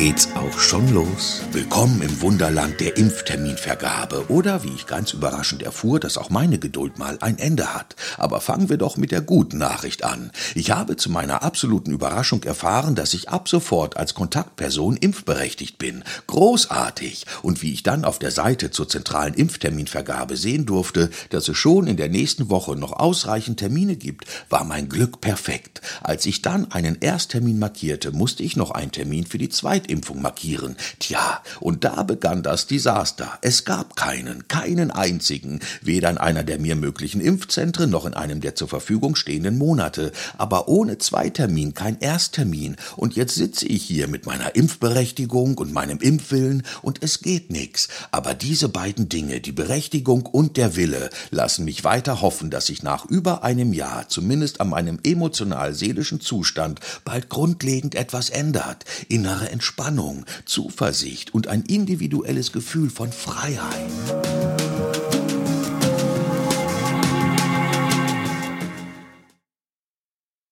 geht's auch schon los. Willkommen im Wunderland der Impfterminvergabe. Oder wie ich ganz überraschend erfuhr, dass auch meine Geduld mal ein Ende hat. Aber fangen wir doch mit der guten Nachricht an. Ich habe zu meiner absoluten Überraschung erfahren, dass ich ab sofort als Kontaktperson impfberechtigt bin. Großartig. Und wie ich dann auf der Seite zur zentralen Impfterminvergabe sehen durfte, dass es schon in der nächsten Woche noch ausreichend Termine gibt, war mein Glück perfekt. Als ich dann einen Ersttermin markierte, musste ich noch einen Termin für die Zweit Zweitimpfung markieren. Tja, und da begann das Desaster. Es gab keinen, keinen einzigen, weder in einer der mir möglichen Impfzentren noch in einem der zur Verfügung stehenden Monate. Aber ohne Zweitermin kein Ersttermin. Und jetzt sitze ich hier mit meiner Impfberechtigung und meinem Impfwillen und es geht nix. Aber diese beiden Dinge, die Berechtigung und der Wille, lassen mich weiter hoffen, dass sich nach über einem Jahr, zumindest an meinem emotional-seelischen Zustand, bald grundlegend etwas ändert. Innere Entspannung Entspannung, Zuversicht und ein individuelles Gefühl von Freiheit.